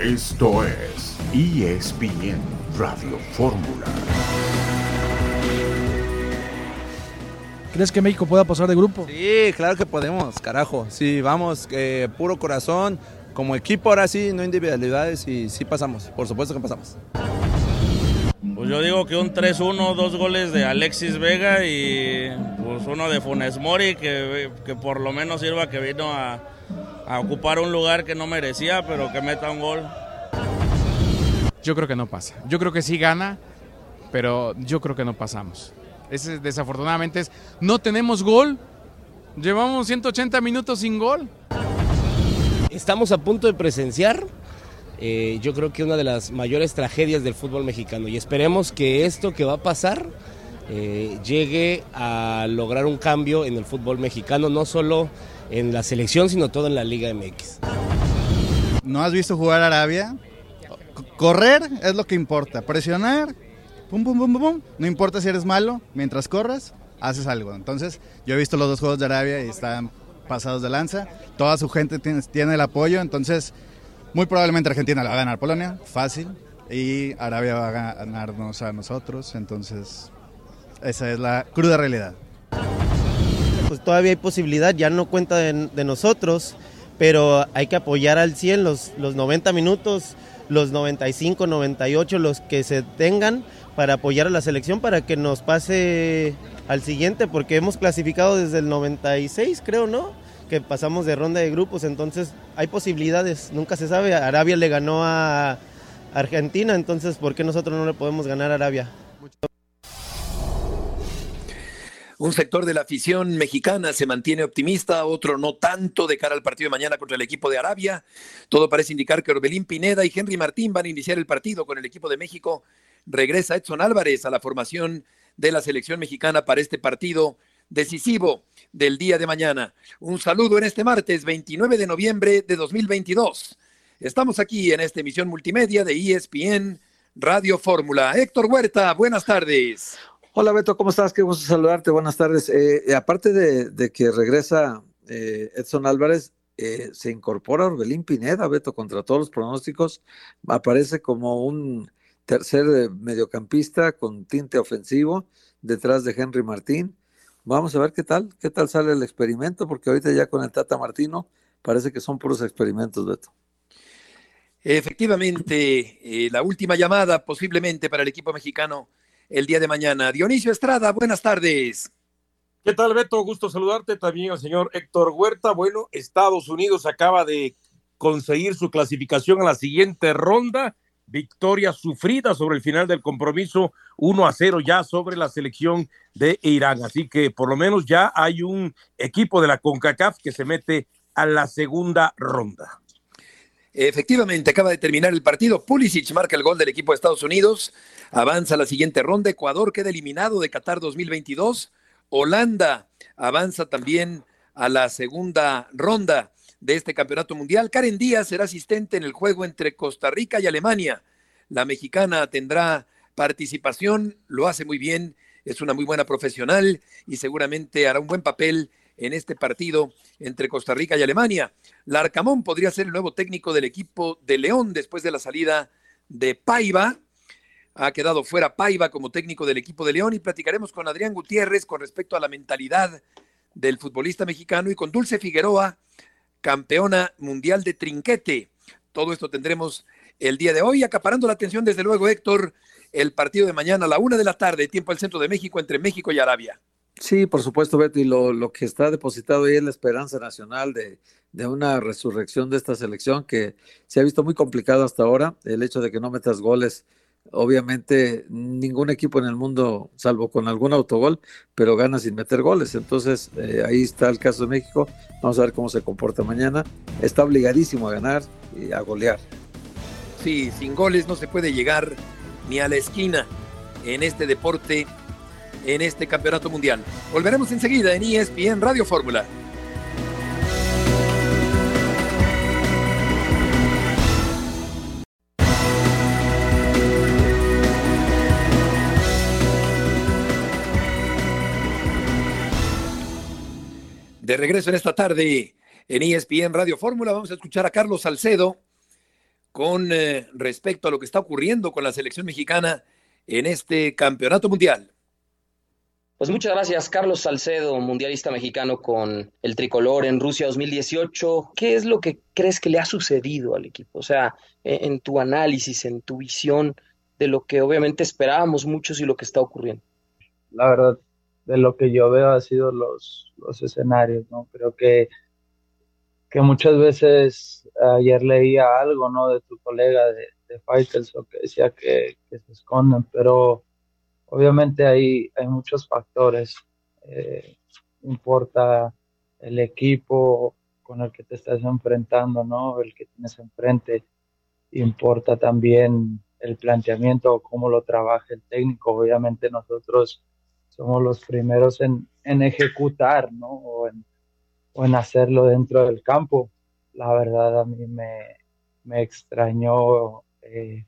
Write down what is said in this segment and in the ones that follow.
Esto es ESPN Radio Fórmula. ¿Crees que México pueda pasar de grupo? Sí, claro que podemos, carajo. Sí, vamos, que puro corazón. Como equipo ahora sí, no individualidades y sí pasamos. Por supuesto que pasamos. Pues yo digo que un 3-1, dos goles de Alexis Vega y pues uno de Funes Mori, que, que por lo menos sirva que vino a, a ocupar un lugar que no merecía, pero que meta un gol. Yo creo que no pasa. Yo creo que sí gana, pero yo creo que no pasamos. Ese, desafortunadamente es, no tenemos gol. Llevamos 180 minutos sin gol. Estamos a punto de presenciar, eh, yo creo que una de las mayores tragedias del fútbol mexicano y esperemos que esto que va a pasar eh, llegue a lograr un cambio en el fútbol mexicano, no solo en la selección, sino todo en la Liga MX. ¿No has visto jugar Arabia? Correr es lo que importa, presionar, pum, pum, pum, pum. No importa si eres malo, mientras corras, haces algo. Entonces, yo he visto los dos juegos de Arabia y están pasados de lanza. Toda su gente tiene, tiene el apoyo, entonces muy probablemente Argentina la va a ganar Polonia, fácil, y Arabia va a ganarnos a nosotros, entonces esa es la cruda realidad. Pues todavía hay posibilidad, ya no cuenta de, nosotros, pero hay que apoyar al 100 los, los 90 minutos, los 95, 98, los que se tengan para apoyar a la selección para que nos pase al siguiente, porque hemos clasificado desde el 96, creo, ¿no? Que pasamos de ronda de grupos, entonces hay posibilidades, nunca se sabe. Arabia le ganó a Argentina, entonces ¿por qué nosotros no le podemos ganar a Arabia? Un sector de la afición mexicana se mantiene optimista, otro no tanto de cara al partido de mañana contra el equipo de Arabia. Todo parece indicar que Orbelín Pineda y Henry Martín van a iniciar el partido con el equipo de México. Regresa Edson Álvarez a la formación de la selección mexicana para este partido decisivo del día de mañana. Un saludo en este martes 29 de noviembre de 2022. Estamos aquí en esta emisión multimedia de ESPN Radio Fórmula. Héctor Huerta, buenas tardes. Hola Beto, ¿cómo estás? Qué gusto saludarte, buenas tardes. Eh, aparte de, de, que regresa eh, Edson Álvarez, eh, se incorpora Orbelín Pineda, Beto, contra todos los pronósticos, aparece como un tercer mediocampista con tinte ofensivo detrás de Henry Martín. Vamos a ver qué tal, qué tal sale el experimento, porque ahorita ya con el Tata Martino parece que son puros experimentos, Beto. Efectivamente, la última llamada posiblemente para el equipo mexicano el día de mañana. Dionisio Estrada, buenas tardes. ¿Qué tal, Beto? Gusto saludarte también al señor Héctor Huerta. Bueno, Estados Unidos acaba de conseguir su clasificación a la siguiente ronda. Victoria sufrida sobre el final del compromiso, 1 a 0 ya sobre la selección de Irán. Así que por lo menos ya hay un equipo de la CONCACAF que se mete a la segunda ronda. Efectivamente, acaba de terminar el partido. Pulisic marca el gol del equipo de Estados Unidos. Avanza a la siguiente ronda. Ecuador queda eliminado de Qatar 2022. Holanda avanza también a la segunda ronda de este campeonato mundial. Karen Díaz será asistente en el juego entre Costa Rica y Alemania. La mexicana tendrá participación, lo hace muy bien, es una muy buena profesional y seguramente hará un buen papel en este partido entre Costa Rica y Alemania. Larcamón podría ser el nuevo técnico del equipo de León después de la salida de Paiva. Ha quedado fuera Paiva como técnico del equipo de León y platicaremos con Adrián Gutiérrez con respecto a la mentalidad del futbolista mexicano y con Dulce Figueroa, campeona mundial de trinquete. Todo esto tendremos el día de hoy, acaparando la atención desde luego, Héctor, el partido de mañana a la una de la tarde, tiempo al centro de México, entre México y Arabia. Sí, por supuesto, Beto, y lo, lo, que está depositado ahí es la esperanza nacional de, de, una resurrección de esta selección que se ha visto muy complicado hasta ahora. El hecho de que no metas goles, obviamente ningún equipo en el mundo, salvo con algún autogol, pero gana sin meter goles. Entonces, eh, ahí está el caso de México. Vamos a ver cómo se comporta mañana. Está obligadísimo a ganar y a golear. Sí, sin goles no se puede llegar ni a la esquina en este deporte en este campeonato mundial. Volveremos enseguida en ESPN Radio Fórmula. De regreso en esta tarde en ESPN Radio Fórmula, vamos a escuchar a Carlos Salcedo con eh, respecto a lo que está ocurriendo con la selección mexicana en este campeonato mundial. Pues muchas gracias, Carlos Salcedo, mundialista mexicano con el tricolor en Rusia 2018. ¿Qué es lo que crees que le ha sucedido al equipo? O sea, en, en tu análisis, en tu visión de lo que obviamente esperábamos muchos y lo que está ocurriendo. La verdad, de lo que yo veo ha sido los, los escenarios, ¿no? Creo que, que muchas veces ayer leía algo, ¿no? De tu colega de, de Faitelson que decía que se esconden, pero obviamente hay, hay muchos factores. Eh, importa el equipo con el que te estás enfrentando, ¿no? El que tienes enfrente. Importa también el planteamiento, cómo lo trabaja el técnico. Obviamente nosotros somos los primeros en, en ejecutar, ¿no? O en, o en, hacerlo dentro del campo. La verdad a mí me, me extrañó eh,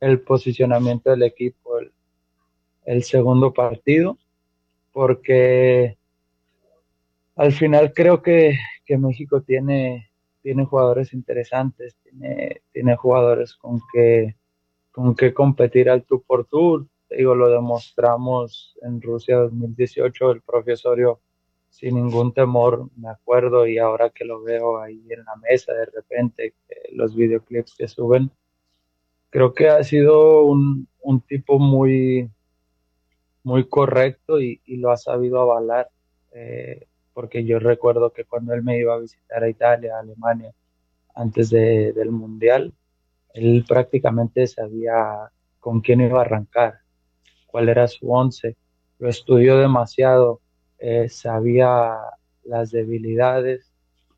el posicionamiento del equipo, el, el segundo partido, porque al final creo que, que México tiene, tiene jugadores interesantes, tiene, tiene jugadores con que, con que competir al tú por tú. Digo, lo demostramos en Rusia 2018, el profesorio sin ningún temor, me acuerdo, y ahora que lo veo ahí en la mesa de repente, los videoclips que suben, creo que ha sido un, un tipo muy, muy correcto y, y lo ha sabido avalar, eh, porque yo recuerdo que cuando él me iba a visitar a Italia, a Alemania, antes de, del Mundial, él prácticamente sabía con quién iba a arrancar, cuál era su once, lo estudió demasiado, eh, sabía las debilidades.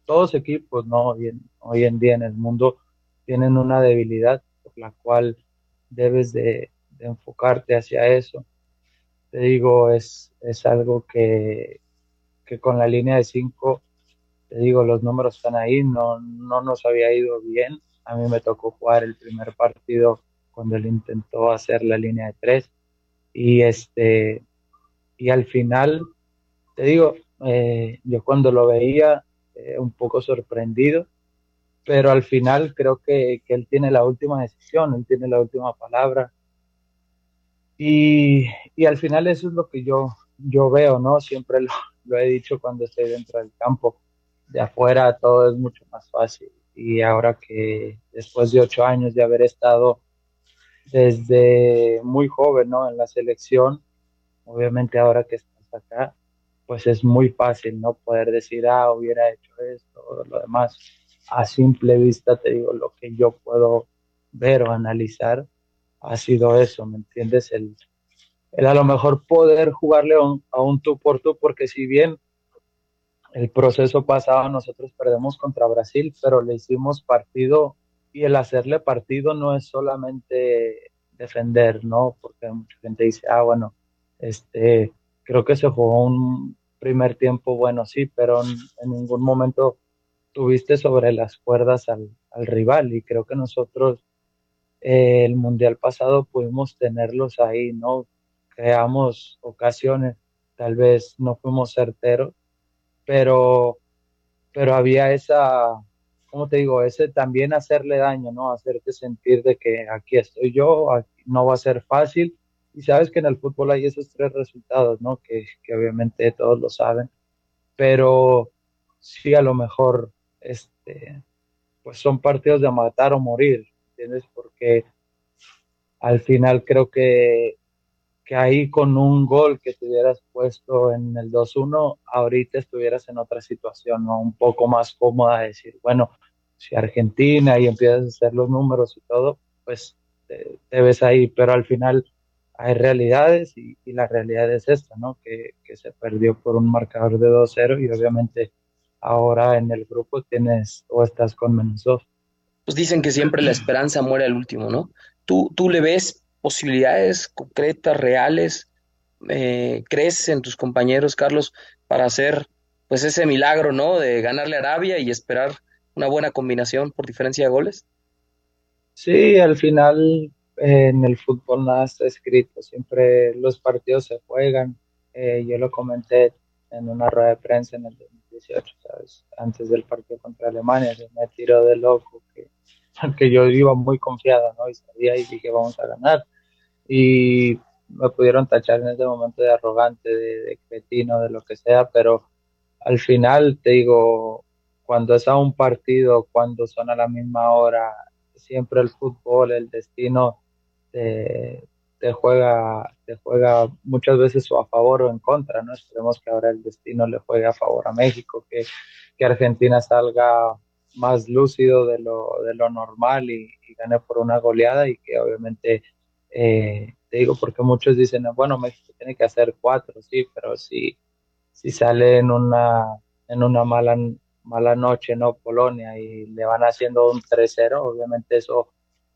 Todos equipos, ¿no? Hoy en, hoy en día en el mundo tienen una debilidad por la cual debes de, de enfocarte hacia eso te digo, es, es algo que, que con la línea de 5, te digo, los números están ahí, no, no nos había ido bien. A mí me tocó jugar el primer partido cuando él intentó hacer la línea de 3 y este y al final te digo eh, yo cuando lo veía eh, un poco sorprendido pero al final creo que, que, él tiene la última decisión él tiene la última palabra y, y, al final eso es lo que yo, yo veo, ¿no? Siempre lo, lo, he dicho cuando estoy dentro del campo. De afuera todo es mucho más fácil. Y ahora que después de ocho años de haber estado desde muy joven, ¿no? En la selección, obviamente ahora que estás acá, pues es muy fácil, ¿no? Poder decir, ah, hubiera hecho esto o lo demás. A simple vista te digo, lo que yo puedo ver o analizar, ha sido eso, ¿me entiendes? El, el a lo mejor poder jugarle un, a un tú por tú, porque si bien el proceso pasado nosotros perdemos contra Brasil, pero le hicimos partido y el hacerle partido no es solamente defender, ¿no? Porque mucha gente dice, ah, bueno, este, creo que se jugó un primer tiempo bueno, sí, pero en, en ningún momento tuviste sobre las cuerdas al, al rival y creo que nosotros el mundial pasado pudimos tenerlos ahí, ¿no? Creamos ocasiones, tal vez no fuimos certeros, pero, pero había esa, ¿cómo te digo? Ese también hacerle daño, ¿no? Hacerte sentir de que aquí estoy yo, no va a ser fácil. Y sabes que en el fútbol hay esos tres resultados, ¿no? Que, que obviamente todos lo saben, pero sí a lo mejor, este, pues son partidos de matar o morir, ¿entiendes? Porque al final creo que, que ahí con un gol que te hubieras puesto en el 2-1, ahorita estuvieras en otra situación, ¿no? Un poco más cómoda, decir, bueno, si Argentina y empiezas a hacer los números y todo, pues te, ves ahí, pero al final hay realidades y, y, la realidad es esta, ¿no? Que, que se perdió por un marcador de 2-0 y obviamente ahora en el grupo tienes o estás con menos 2 pues dicen que siempre la esperanza muere al último, ¿no? ¿Tú, tú le ves posibilidades concretas, reales? Eh, ¿Crees en tus compañeros, Carlos, para hacer pues ese milagro, ¿no? De ganarle a Arabia y esperar una buena combinación por diferencia de goles? Sí, al final en el fútbol nada está escrito, siempre los partidos se juegan. Eh, yo lo comenté en una rueda de prensa en el 2018, ¿sabes? Antes del partido contra Alemania, se me tiró de loco que, porque yo iba muy confiado, ¿no? Y sabía y dije, vamos a ganar. Y me pudieron tachar en ese momento de arrogante, de, de cretino, de lo que sea, pero al final te digo, cuando es a un partido, cuando son a la misma hora, siempre el fútbol, el destino te, te juega, te juega muchas veces a favor o en contra, ¿no? Esperemos que ahora el destino le juegue a favor a México, que, que Argentina salga más lúcido de lo, de lo normal y, y gane por una goleada y que obviamente, eh, te digo, porque muchos dicen, bueno, México tiene que hacer cuatro, sí, pero si, si sale en una, en una mala, mala noche, ¿no? Polonia y le van haciendo un 3-0, obviamente eso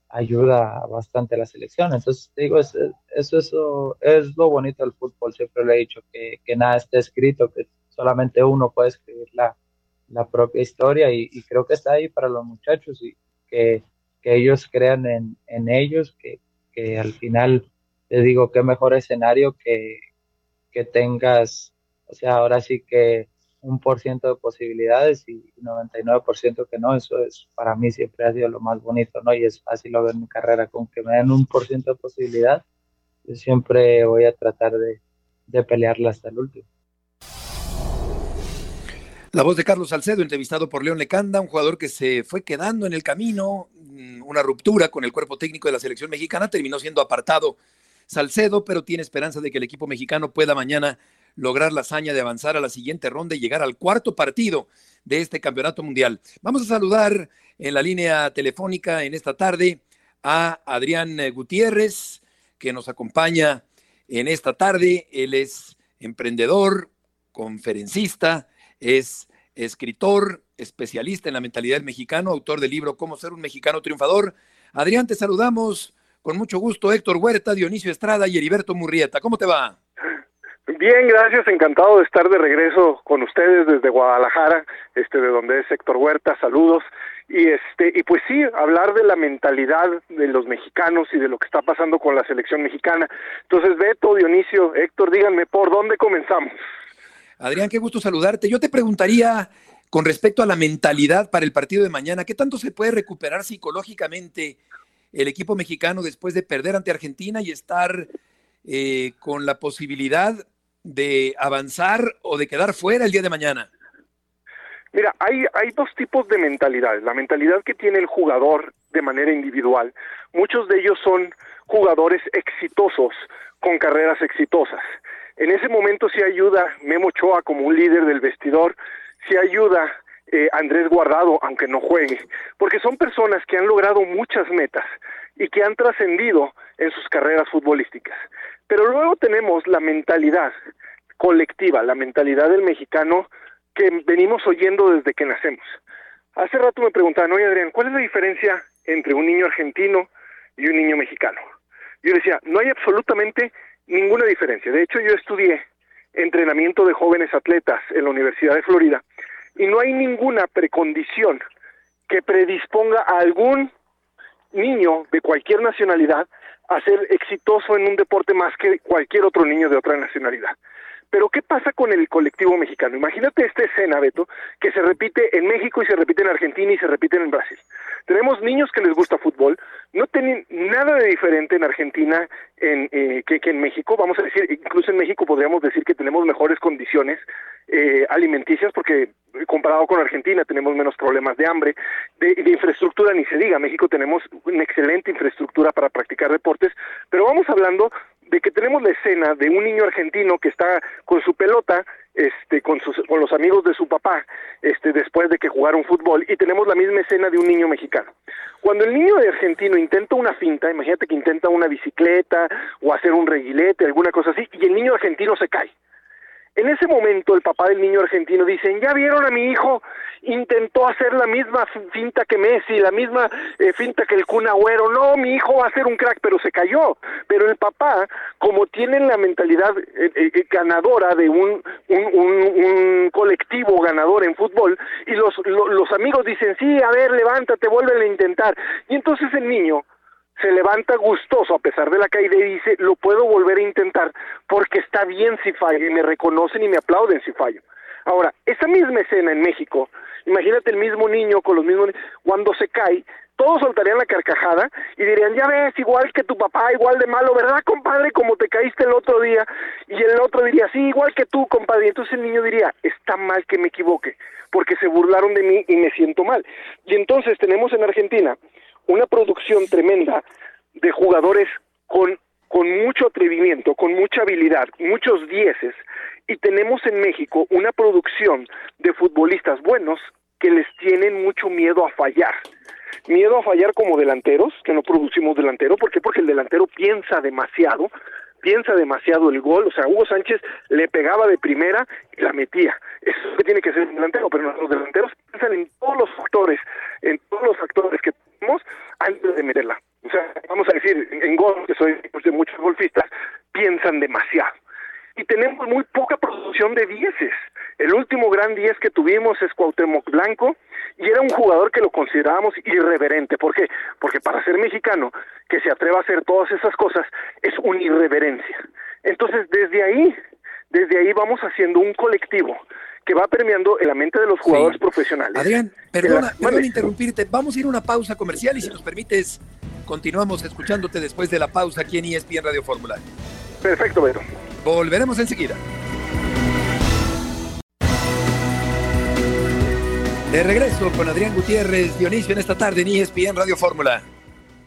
ayuda bastante a la selección. Entonces, digo, eso, eso es lo bonito del fútbol, siempre le he dicho, que, que nada está escrito, que solamente uno puede escribir la, la propia historia y, y, creo que está ahí para los muchachos y que, que ellos crean en, en ellos, que, que, al final te digo qué mejor escenario que, que tengas, o sea, ahora sí que un por ciento de posibilidades y 99% que no, eso es para mí siempre ha sido lo más bonito, ¿no? Y es fácil ver mi carrera, con que me den un por ciento de posibilidad, yo siempre voy a tratar de, de pelearla hasta el último. La voz de Carlos Salcedo, entrevistado por León Lecanda, un jugador que se fue quedando en el camino, mm, una ruptura con el cuerpo técnico de la selección mexicana, terminó siendo apartado Salcedo, pero tiene esperanza de que el equipo mexicano pueda mañana lograr la hazaña de avanzar a la siguiente ronda y llegar al cuarto partido de este campeonato mundial. Vamos a saludar en la línea telefónica en esta tarde a Adrián Gutiérrez, que nos acompaña en esta tarde. Él es emprendedor, conferencista, es escritor, especialista en la mentalidad del mexicano, autor del libro Cómo ser un mexicano triunfador. Adrián, te saludamos con mucho gusto. Héctor Huerta, Dionisio Estrada y Heriberto Murrieta. ¿Cómo te va? Bien, gracias, encantado de estar de regreso con ustedes desde Guadalajara, este de donde es Héctor Huerta, saludos. Y este y pues sí, hablar de la mentalidad de los mexicanos y de lo que está pasando con la selección mexicana. Entonces, Beto, Dionisio, Héctor, díganme por dónde comenzamos. Adrián, qué gusto saludarte. Yo te preguntaría con respecto a la mentalidad para el partido de mañana, ¿qué tanto se puede recuperar psicológicamente el equipo mexicano después de perder ante Argentina y estar eh, con la posibilidad de avanzar o de quedar fuera el día de mañana? Mira, hay, hay dos tipos de mentalidades. La mentalidad que tiene el jugador de manera individual. Muchos de ellos son jugadores exitosos con carreras exitosas. En ese momento sí ayuda Memo Ochoa como un líder del vestidor, sí ayuda eh, Andrés Guardado, aunque no juegue, porque son personas que han logrado muchas metas y que han trascendido en sus carreras futbolísticas. Pero luego tenemos la mentalidad colectiva, la mentalidad del mexicano que venimos oyendo desde que nacemos. Hace rato me preguntaban, oye Adrián, ¿cuál es la diferencia entre un niño argentino y un niño mexicano? Yo decía, no hay absolutamente ninguna diferencia. De hecho, yo estudié entrenamiento de jóvenes atletas en la Universidad de Florida y no hay ninguna precondición que predisponga a algún niño de cualquier nacionalidad a ser exitoso en un deporte más que cualquier otro niño de otra nacionalidad. Pero ¿qué pasa con el colectivo mexicano? Imagínate esta escena, Beto, que se repite en México y se repite en Argentina y se repite en Brasil. Tenemos niños que les gusta fútbol, no tienen nada de diferente en Argentina en, eh, que, en México, vamos a decir, incluso en México podríamos decir que tenemos mejores condiciones eh, alimenticias porque comparado con Argentina tenemos menos problemas de hambre, de, de, infraestructura ni se diga, México tenemos una excelente infraestructura para practicar deportes, pero vamos hablando de que tenemos la escena de un niño argentino que está con su pelota, este, con sus, con los amigos de su papá, este, después de que jugaron fútbol, y tenemos la misma escena de un niño mexicano. Cuando el niño de argentino intenta una finta, imagínate que intenta una bicicleta o hacer un reguilete, alguna cosa así, y el niño argentino se cae. En ese momento el papá del niño argentino dice, ya vieron a mi hijo, intentó hacer la misma finta que Messi, la misma eh, finta que el Kun Agüero, no, mi hijo va a ser un crack, pero se cayó. Pero el papá, como tienen la mentalidad eh, eh, ganadora de un, un, un, un, colectivo ganador en fútbol, y los, lo, los amigos dicen, sí, a ver, levántate, vuelve a intentar. Y entonces el niño se levanta gustoso a pesar de la caída y dice, lo puedo volver a intentar porque está bien si fallo y me reconocen y me aplauden si fallo. Ahora, esa misma escena en México, Imagínate el mismo niño con los mismos cuando se cae, todos soltarían la carcajada y dirían, ya ves, igual que tu papá, igual de malo, ¿verdad, compadre? Como te caíste el otro día. Y el otro diría, sí, igual que tú, compadre. Y entonces el niño diría, está mal que me equivoque, porque se burlaron de mí y me siento mal. Y entonces tenemos en Argentina una producción tremenda de jugadores con, con mucho atrevimiento, con mucha habilidad, muchos dieces, y tenemos en México una producción de futbolistas buenos que les tienen mucho miedo a fallar. Miedo a fallar como delanteros, que no producimos delantero, ¿por qué? Porque el delantero piensa demasiado, piensa demasiado el gol, o sea, Hugo Sánchez le pegaba de primera y la metía. Eso es lo que tiene que ser un delantero, pero los delanteros piensan en todos los factores, en todos los factores que tenemos antes de meterla. O sea, vamos a decir, en gol, que soy de muchos golfistas, piensan demasiado y tenemos muy poca producción de dieces. El último gran diez que tuvimos es Cuauhtémoc Blanco y era un jugador que lo considerábamos irreverente. ¿Por qué? Porque para ser mexicano, que se atreva a hacer todas esas cosas, es una irreverencia. Entonces, desde ahí, desde ahí vamos haciendo un colectivo que va permeando en la mente de los jugadores profesionales. Adrián, perdona, perdona interrumpirte. Vamos a ir a una pausa comercial y si nos permites, continuamos escuchándote después de la pausa aquí en ESPN Radio Fórmula. Perfecto, Beto. Volveremos enseguida. De regreso con Adrián Gutiérrez, Dionisio, en esta tarde en ESPN Radio Fórmula.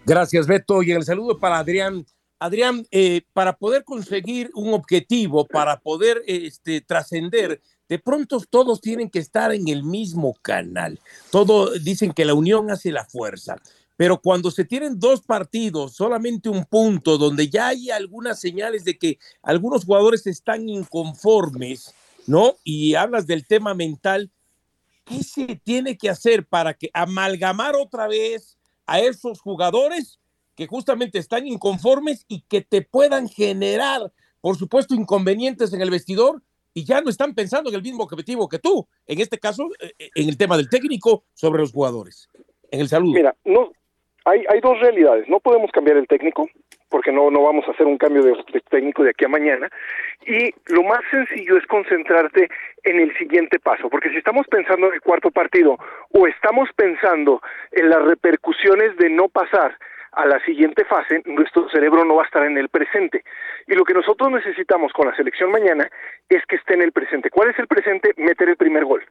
Gracias, Beto. Y el saludo para Adrián. Adrián, eh, para poder conseguir un objetivo, para poder este, trascender, de pronto todos tienen que estar en el mismo canal. Todos dicen que la unión hace la fuerza. Pero cuando se tienen dos partidos, solamente un punto, donde ya hay algunas señales de que algunos jugadores están inconformes, ¿no? Y hablas del tema mental, ¿qué se tiene que hacer para que amalgamar otra vez a esos jugadores que justamente están inconformes y que te puedan generar, por supuesto, inconvenientes en el vestidor y ya no están pensando en el mismo objetivo que tú, en este caso, eh, eh, en el tema del técnico sobre los jugadores? En el saludo. Mira, no, hay, hay dos realidades. No podemos cambiar el técnico, porque no, no vamos a hacer un cambio de, técnico de aquí a mañana. Y lo más sencillo es concentrarte en el siguiente paso, porque si estamos pensando en el cuarto partido o estamos pensando en las repercusiones de no pasar a la siguiente fase, nuestro cerebro no va a estar en el presente. Y lo que nosotros necesitamos con la selección mañana es que esté en el presente. ¿Cuál es el presente? Meter el primer gol.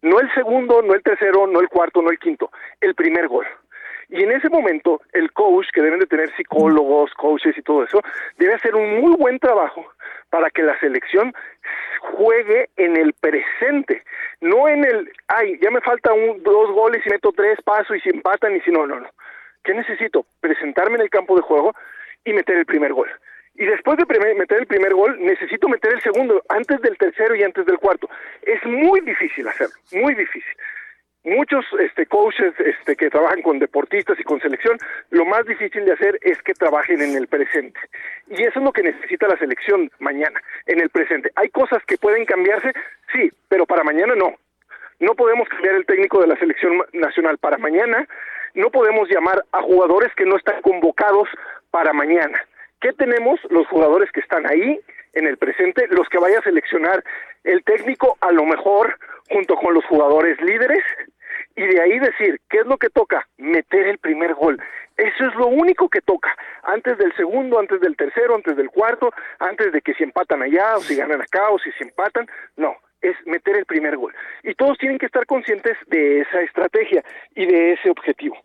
No el segundo, no el tercero, no el cuarto, no el quinto, el primer gol. Y en ese momento, el coach, que deben de tener psicólogos, coaches y todo eso, debe hacer un muy buen trabajo para que la selección juegue en el presente, no en el, ay, ya me falta un, dos goles y meto tres pasos y si empatan y si no, no, no. ¿Qué necesito? Presentarme en el campo de juego y meter el primer gol. Y después de meter el primer gol, necesito meter el segundo, antes del tercero y antes del cuarto. Es muy difícil hacerlo, muy difícil muchos este, coaches este, que trabajan con deportistas y con selección, lo más difícil de hacer es que trabajen en el presente. Y eso es lo que necesita la selección mañana, en el presente. ¿Hay cosas que pueden cambiarse? Sí, pero para mañana no. No podemos cambiar el técnico de la selección nacional para mañana, no podemos llamar a jugadores que no están convocados para mañana. ¿Qué tenemos? Los jugadores que están ahí en el presente, los que vaya a seleccionar el técnico, a lo mejor junto con los jugadores líderes, y de ahí decir, ¿qué es lo que toca? Meter el primer gol. Eso es lo único que toca. Antes del segundo, antes del tercero, antes del cuarto, antes de que si empatan allá o si ganan acá o si se empatan, no, es meter el primer gol. Y todos tienen que estar conscientes de esa estrategia y de ese objetivo.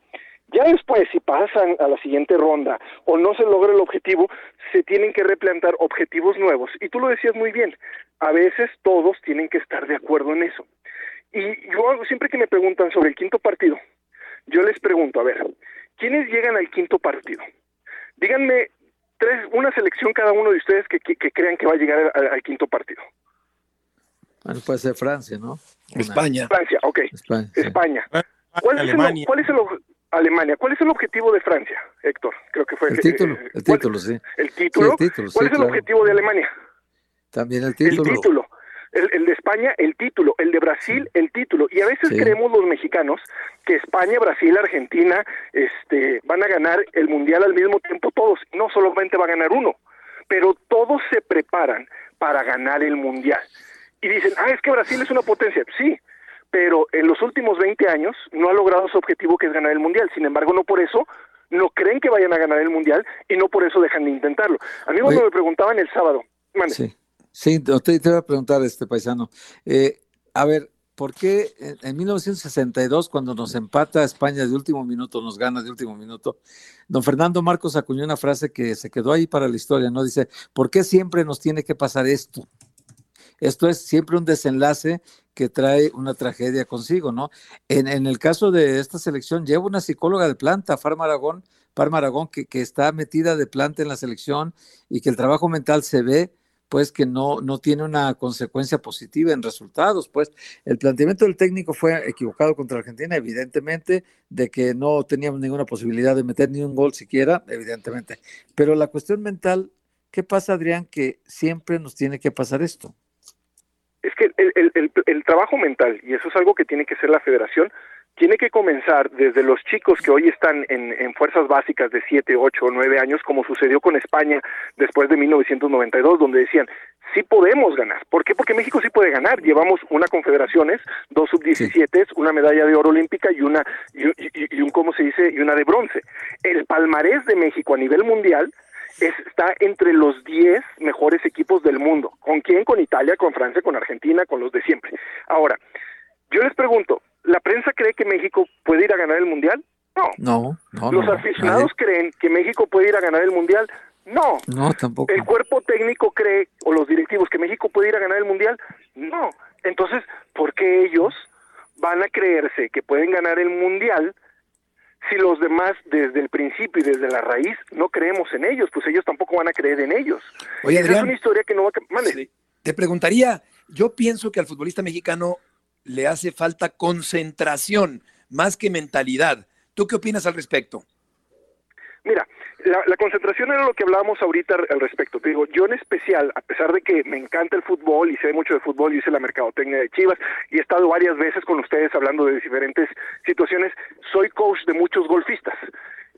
Ya después, si pasan a la siguiente ronda o no se logra el objetivo, se tienen que replantar objetivos nuevos. Y tú lo decías muy bien, a veces todos tienen que estar de acuerdo en eso. Y yo siempre que me preguntan sobre el quinto partido, yo les pregunto, a ver, ¿quiénes llegan al quinto partido? Díganme tres, una selección cada uno de ustedes que, crean que va a llegar al, quinto partido. Bueno, puede ser Francia, ¿no? España. Francia, ok. España. ¿Cuál, es el, ¿Cuál es el Alemania. ¿Cuál es el objetivo de Francia, Héctor? Creo que fue el, título. el título, sí. ¿El título? ¿Cuál es el objetivo de Alemania? También el título. El título. El, de España, el título, el de Brasil, el título. Y a veces creemos los mexicanos que España, Brasil, Argentina este, van a ganar el Mundial al mismo tiempo todos. No solamente va a ganar uno, pero todos se preparan para ganar el Mundial. Y dicen, ah, es que Brasil es una potencia. Sí, pero en los últimos 20 años no ha logrado su objetivo que es ganar el Mundial. Sin embargo, no por eso no creen que vayan a ganar el Mundial y no por eso dejan de intentarlo. A mí cuando me preguntaban el sábado, mande. Sí, sí te, te voy a preguntar, este paisano. Eh, a ver, ¿por qué en, en 1962, cuando nos empata España de último minuto, nos gana de último minuto, don Fernando Marcos acuñó una frase que se quedó ahí para la historia, ¿no? Dice, ¿por qué siempre nos tiene que pasar esto? Esto es siempre un desenlace que trae una tragedia consigo, ¿no? En, el caso de esta selección, lleva una psicóloga de planta, Farma Aragón, Parma Aragón, que está metida de planta en la selección y que el trabajo mental se ve pues que no, no tiene una consecuencia positiva en resultados. Pues el planteamiento del técnico fue equivocado contra Argentina, evidentemente, de que no teníamos ninguna posibilidad de meter ni un gol siquiera, evidentemente. Pero la cuestión mental, ¿qué pasa, Adrián, que siempre nos tiene que pasar esto? Es que el, el, el, el trabajo mental, y eso es algo que tiene que ser la federación, tiene que comenzar desde los chicos que hoy están en, en, fuerzas básicas de 7, 8 o 9 años, como sucedió con España después de 1992, donde decían, sí podemos ganar. ¿Por qué? Porque México sí puede ganar. Llevamos una confederaciones, dos sub-17, sí. una medalla de oro olímpica y una, y, y, y, un, ¿cómo se dice? Y una de bronce. El palmarés de México a nivel mundial es, está entre los 10 mejores equipos del mundo. ¿Con quién? Con Italia, con Francia, con Argentina, con los de siempre. Ahora, yo les pregunto, ¿la prensa cree que México puede ir a ganar el Mundial? No. No, no Los no, aficionados nadie. creen que México puede ir a ganar el Mundial? No. No, tampoco. ¿El cuerpo técnico cree, o los directivos, que México puede ir a ganar el Mundial? No. Entonces, ¿por qué ellos van a creerse que pueden ganar el Mundial si los demás desde el principio y desde la raíz no creemos en ellos? Pues ellos tampoco van a creer en ellos. Oye, Esa Adrián, es una historia que no va a... Sí. Te preguntaría, yo pienso que al futbolista mexicano le hace falta concentración más que mentalidad. ¿Tú qué opinas al respecto? Mira, la, concentración era lo que hablábamos ahorita al respecto. Te digo, yo en especial, a pesar de que me encanta el fútbol y sé mucho de fútbol, y hice la mercadotecnia de Chivas y he estado varias veces con ustedes hablando de diferentes situaciones, soy coach de muchos golfistas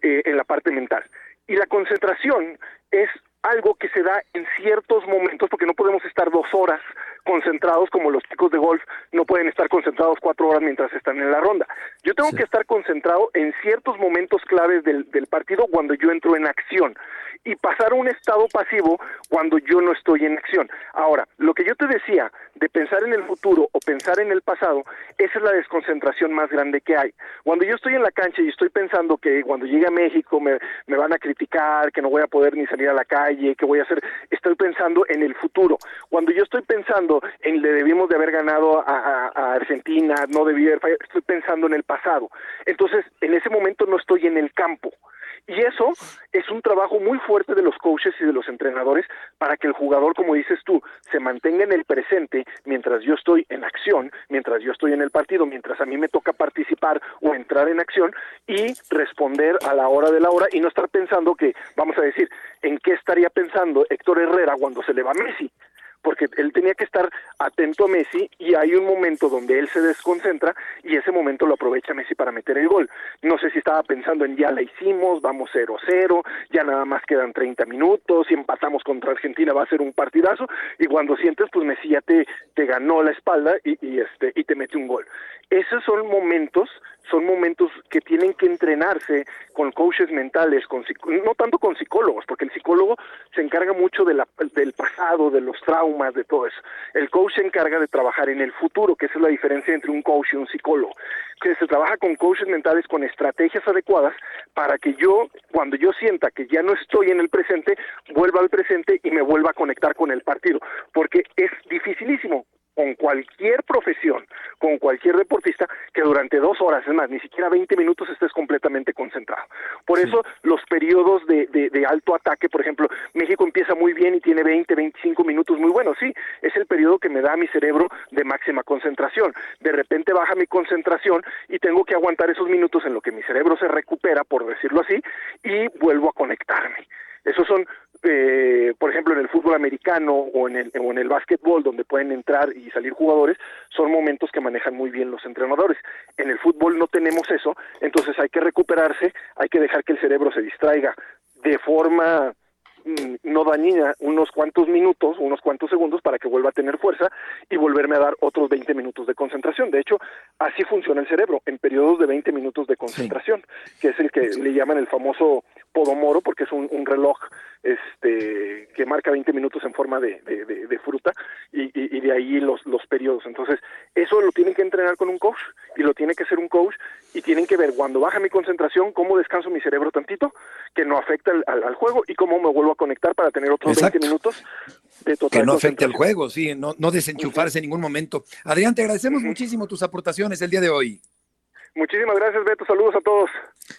eh, en la parte mental. Y la concentración es algo que se da en ciertos momentos, porque no podemos estar dos horas concentrados como los chicos de golf no pueden estar concentrados cuatro horas mientras están en la ronda. Yo tengo sí. que estar concentrado en ciertos momentos claves del, del partido cuando yo entro en acción y pasar a un estado pasivo cuando yo no estoy en acción. Ahora, lo que yo te decía de pensar en el futuro o pensar en el pasado, esa es la desconcentración más grande que hay. Cuando yo estoy en la cancha y estoy pensando que cuando llegue a México me, me van a criticar, que no voy a poder ni salir a la calle, que voy a hacer, estoy pensando en el futuro. Cuando yo estoy pensando en le debimos de haber ganado a, a, a Argentina, no debí haber fallado, estoy pensando en el pasado. Entonces, en ese momento no estoy en el campo. Y eso es un trabajo muy fuerte de los coaches y de los entrenadores para que el jugador, como dices tú, se mantenga en el presente mientras yo estoy en acción, mientras yo estoy en el partido, mientras a mí me toca participar o entrar en acción y responder a la hora de la hora y no estar pensando que, vamos a decir, en qué estaría pensando Héctor Herrera cuando se le va Messi porque él tenía que estar atento a Messi y hay un momento donde él se desconcentra y ese momento lo aprovecha Messi para meter el gol. No sé si estaba pensando en ya la hicimos, vamos 0-0, ya nada más quedan 30 minutos, si empatamos contra Argentina va a ser un partidazo y cuando sientes pues Messi ya te, te ganó la espalda y, y, este, y te mete un gol. Esos son momentos son momentos que tienen que entrenarse con coaches mentales, con, no tanto con psicólogos, porque el psicólogo se encarga mucho de la, del pasado, de los traumas, de todo eso. El coach se encarga de trabajar en el futuro, que esa es la diferencia entre un coach y un psicólogo, que se trabaja con coaches mentales con estrategias adecuadas para que yo, cuando yo sienta que ya no estoy en el presente, vuelva al presente y me vuelva a conectar con el partido, porque es dificilísimo con cualquier profesión, con cualquier deportista, que durante dos horas, es más, ni siquiera 20 minutos estés completamente concentrado. Por sí. eso los periodos de, de, de, alto ataque, por ejemplo, México empieza muy bien y tiene 20, 25 minutos muy buenos, sí, es el periodo que me da a mi cerebro de máxima concentración. De repente baja mi concentración y tengo que aguantar esos minutos en lo que mi cerebro se recupera, por decirlo así, y vuelvo a conectarme. Esos son, eh, por ejemplo, en el fútbol americano o en el, o en el básquetbol, donde pueden entrar y salir jugadores, son momentos que manejan muy bien los entrenadores. En el fútbol no tenemos eso, entonces hay que recuperarse, hay que dejar que el cerebro se distraiga de forma no dañina unos cuantos minutos, unos cuantos segundos para que vuelva a tener fuerza y volverme a dar otros 20 minutos de concentración. De hecho, así funciona el cerebro, en periodos de 20 minutos de concentración, que es el que le llaman el famoso podomoro, porque es un, un reloj este que marca 20 minutos en forma de, de, de, fruta y, y, y, de ahí los, los periodos. Entonces, eso lo tienen que entrenar con un coach y lo tiene que hacer un coach y tienen que ver cuando baja mi concentración, cómo descanso mi cerebro tantito, que no afecta al, al, juego y cómo me vuelvo a conectar para tener otros Exacto. 20 minutos de total Que no afecte al juego, sí, no, no desenchufarse en ningún momento. Adrián, te agradecemos muchísimo tus aportaciones el día de hoy. Muchísimas gracias, Beto. Saludos a todos.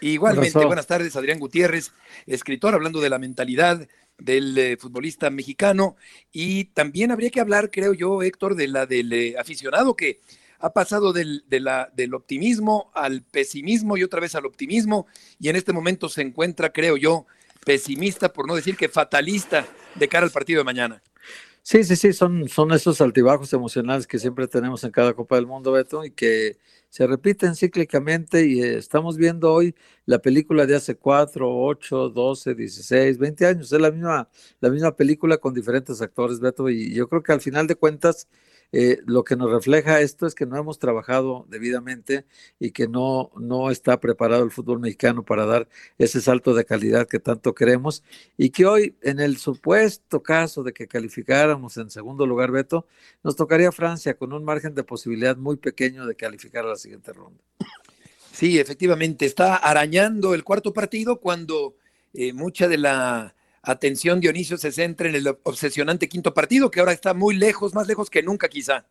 Igualmente, buenas tardes, Adrián Gutiérrez, escritor, hablando de la mentalidad del eh, futbolista mexicano. Y también habría que hablar, creo yo, Héctor, de la del eh, aficionado que ha pasado del, de la, del optimismo al pesimismo y otra vez al optimismo. Y en este momento se encuentra, creo yo, pesimista, por no decir que fatalista, de cara al partido de mañana. Sí, sí, sí, son, son esos altibajos emocionales que siempre tenemos en cada Copa del Mundo, Beto, y que se repiten cíclicamente y eh, estamos viendo hoy la película de hace 4, 8, 12, 16, 20 años, es la misma, la misma película con diferentes actores, Beto, y yo creo que al final de cuentas eh, lo que nos refleja esto es que no hemos trabajado debidamente y que no, no está preparado el fútbol mexicano para dar ese salto de calidad que tanto queremos y que hoy, en el supuesto caso de que calificáramos en segundo lugar, Beto, nos tocaría Francia con un margen de posibilidad muy pequeño de calificar a la siguiente ronda. Sí, efectivamente, está arañando el cuarto partido cuando eh, mucha de la atención Dionisio se centra en el obsesionante quinto partido, que ahora está muy lejos, más lejos que nunca quizá.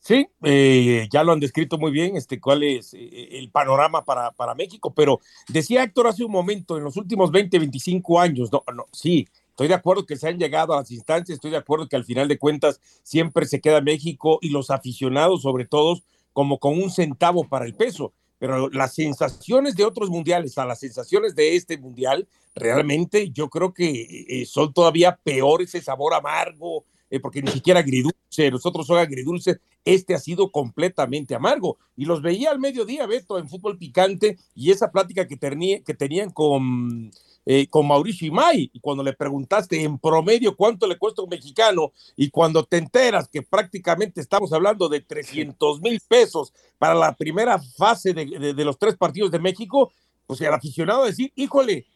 Sí, eh, ya lo han descrito muy bien, este, cuál es eh, el panorama para, para, México, pero decía Héctor hace un momento, en los últimos 20, 25 años, no, no, sí, estoy de acuerdo que se han llegado a las instancias, estoy de acuerdo que al final de cuentas siempre se queda México y los aficionados sobre todo como con un centavo para el peso, pero las sensaciones de otros mundiales a las sensaciones de este mundial, realmente yo creo que eh, son todavía peores ese sabor amargo, eh, porque ni siquiera agridulce, nosotros son agridulce, este ha sido completamente amargo. Y los veía al mediodía, Beto, en fútbol picante, y esa plática que, que tenían con eh, con Mauricio Imay, y cuando le preguntaste en promedio cuánto le cuesta un mexicano, y cuando te enteras que prácticamente estamos hablando de 300 mil pesos para la primera fase de, de, los tres partidos de México, pues el aficionado decir, híjole,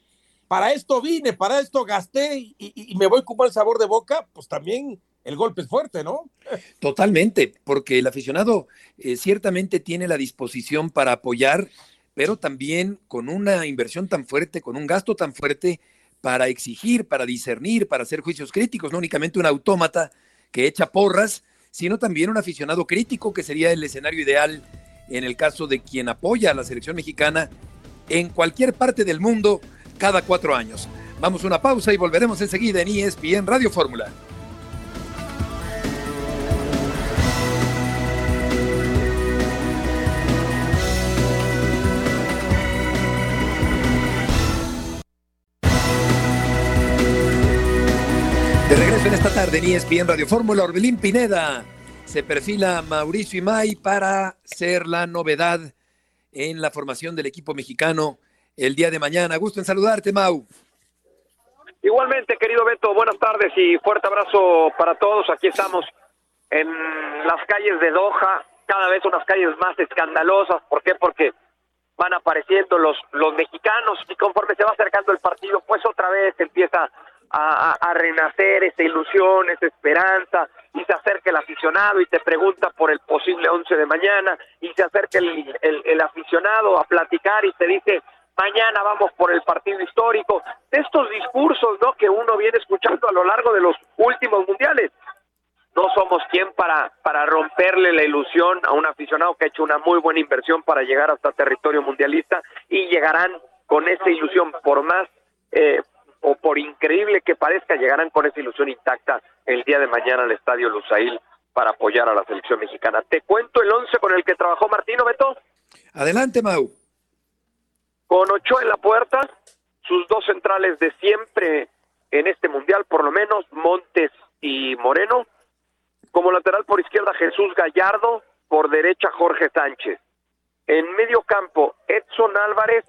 para esto vine, para esto gasté y me voy con el sabor de boca, pues también el golpe es fuerte, ¿no? Totalmente, porque el aficionado eh, ciertamente tiene la disposición para apoyar pero también con una inversión tan fuerte, con un gasto tan fuerte para exigir, para discernir, para hacer juicios críticos, no únicamente un autómata que echa porras, sino también un aficionado crítico, que sería el escenario ideal en el caso de quien apoya a la selección mexicana en cualquier parte del mundo cada cuatro años. Vamos a una pausa y volveremos enseguida en ESPN Radio Fórmula. En esta tarde en ESPN Radio Fórmula, Orbelín Pineda. Se perfila Mauricio Imay para ser la novedad en la formación del equipo mexicano el día de mañana. Gusto en saludarte, Mau. Igualmente, querido Beto, buenas tardes y fuerte abrazo para todos. Aquí estamos en las calles de Doha, cada vez unas calles más escandalosas. ¿Por qué? Porque van apareciendo los, los mexicanos y conforme se va acercando el partido, pues otra vez empieza a, renacer esa ilusión, esa esperanza, y se acerca el aficionado y te pregunta por el posible once de mañana, y se acerca el, el, el aficionado a platicar y te dice, mañana vamos por el partido histórico, de estos discursos ¿no? que uno viene escuchando a lo largo de los últimos mundiales. No somos quien para, para romperle la ilusión a un aficionado que ha hecho una muy buena inversión para llegar hasta territorio mundialista y llegarán con esa ilusión, por más eh, o por increíble que parezca, llegarán con esa ilusión intacta el día de mañana al Estadio Lusail para apoyar a la selección mexicana. ¿Te cuento el once con el que trabajó Martino Beto? Adelante, Mau. Con ocho en la puerta, sus dos centrales de siempre en este mundial, por lo menos, Montes y Moreno. Como lateral por izquierda, Jesús Gallardo, por derecha, Jorge Sánchez. En medio campo, Edson Álvarez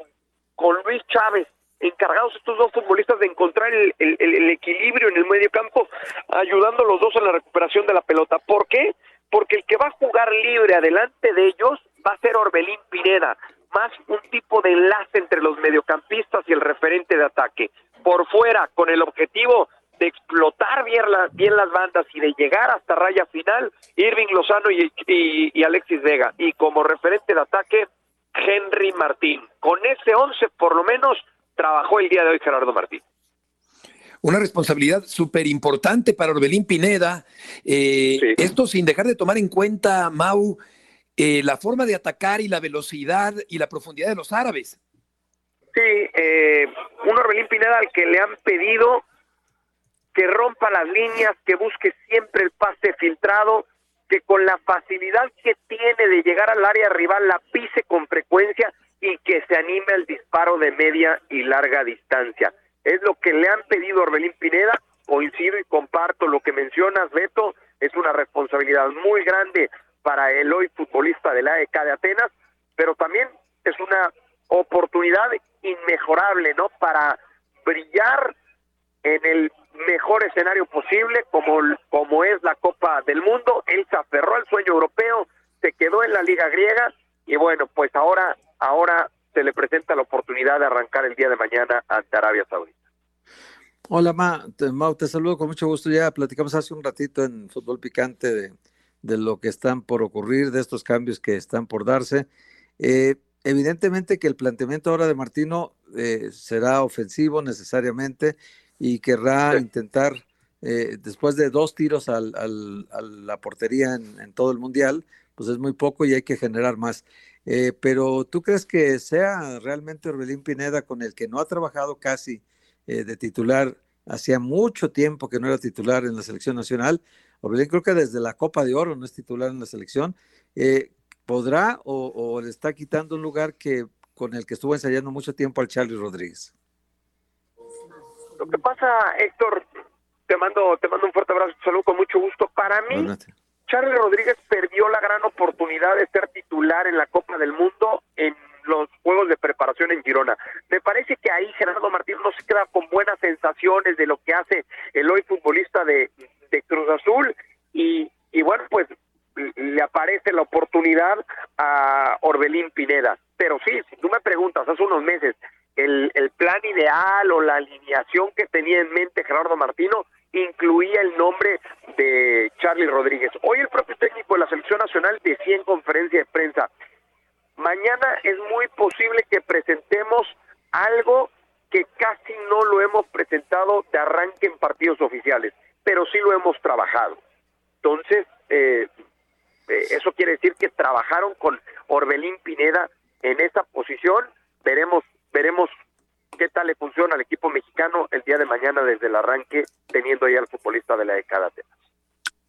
con Luis Chávez encargados estos dos futbolistas de encontrar el, equilibrio en el medio campo, ayudando a los dos en la recuperación de la pelota. ¿Por qué? Porque el que va a jugar libre adelante de ellos va a ser Orbelín Pineda, más un tipo de enlace entre los mediocampistas y el referente de ataque. Por fuera, con el objetivo de explotar bien, bien las bandas y de llegar hasta raya final, Irving Lozano y, Alexis Vega. Y como referente de ataque, Henry Martín. Con ese 11, por lo menos, trabajó el día de hoy Gerardo Martín. Una responsabilidad súper importante para Orbelín Pineda. Eh, esto sin dejar de tomar en cuenta, Mau, eh, la forma de atacar y la velocidad y la profundidad de los árabes. Sí, eh, un Orbelín Pineda al que le han pedido que rompa las líneas, que busque siempre el pase filtrado, que con la facilidad que tiene de llegar al área rival la pise con frecuencia y que se anime al disparo de media y larga distancia. Es lo que le han pedido Orbelín Pineda, coincido y comparto lo que mencionas, Beto, es una responsabilidad muy grande para el hoy futbolista de la EK de Atenas, pero también es una oportunidad inmejorable, ¿no? Para brillar en el mejor escenario posible, como, como es la Copa del Mundo. Él se aferró al sueño europeo, se quedó en la Liga Griega y bueno, pues ahora, ahora se le presenta la oportunidad de arrancar el día de mañana ante Arabia Saudita. Hola, Ma, te, Mau, te saludo con mucho gusto. Ya platicamos hace un ratito en Fútbol Picante de, de lo que están por ocurrir, de estos cambios que están por darse. Eh, evidentemente que el planteamiento ahora de Martino eh, será ofensivo necesariamente y querrá intentar, eh, después de dos tiros al, a la portería en, todo el Mundial, pues es muy poco y hay que generar más. Eh, pero ¿tú crees que sea realmente Orbelín Pineda con el que no ha trabajado casi eh, de titular? Hacía mucho tiempo que no era titular en la selección nacional. Orbelín creo que desde la Copa de Oro no es titular en la selección. ¿Podrá o, o le está quitando un lugar que con el que estuvo ensayando mucho tiempo al Charlie Rodríguez? Lo que pasa, Héctor, te mando, te mando un fuerte abrazo, saludo con mucho gusto. Para mí, Charlie Rodríguez perdió la gran oportunidad de ser titular en la Copa del Mundo en los juegos de preparación en Girona. Me parece que ahí Gerardo Martín no se queda con buenas sensaciones de lo que hace el hoy futbolista de, Cruz Azul y, y bueno, pues le aparece la oportunidad a Orbelín Pineda. Pero sí, si tú me preguntas hace unos meses, el, el plan ideal o la alineación que tenía en mente Gerardo Martino incluía el nombre de Charlie Rodríguez. Hoy el propio técnico de la selección nacional decía en conferencia de prensa, mañana es muy posible que presentemos algo que casi no lo hemos presentado de arranque en partidos oficiales, pero sí lo hemos trabajado. Entonces, eh, eh, eso quiere decir que trabajaron con Orbelín Pineda en esa posición. Veremos veremos qué tal le funciona al equipo mexicano el día de mañana desde el arranque, teniendo ya al futbolista de la década.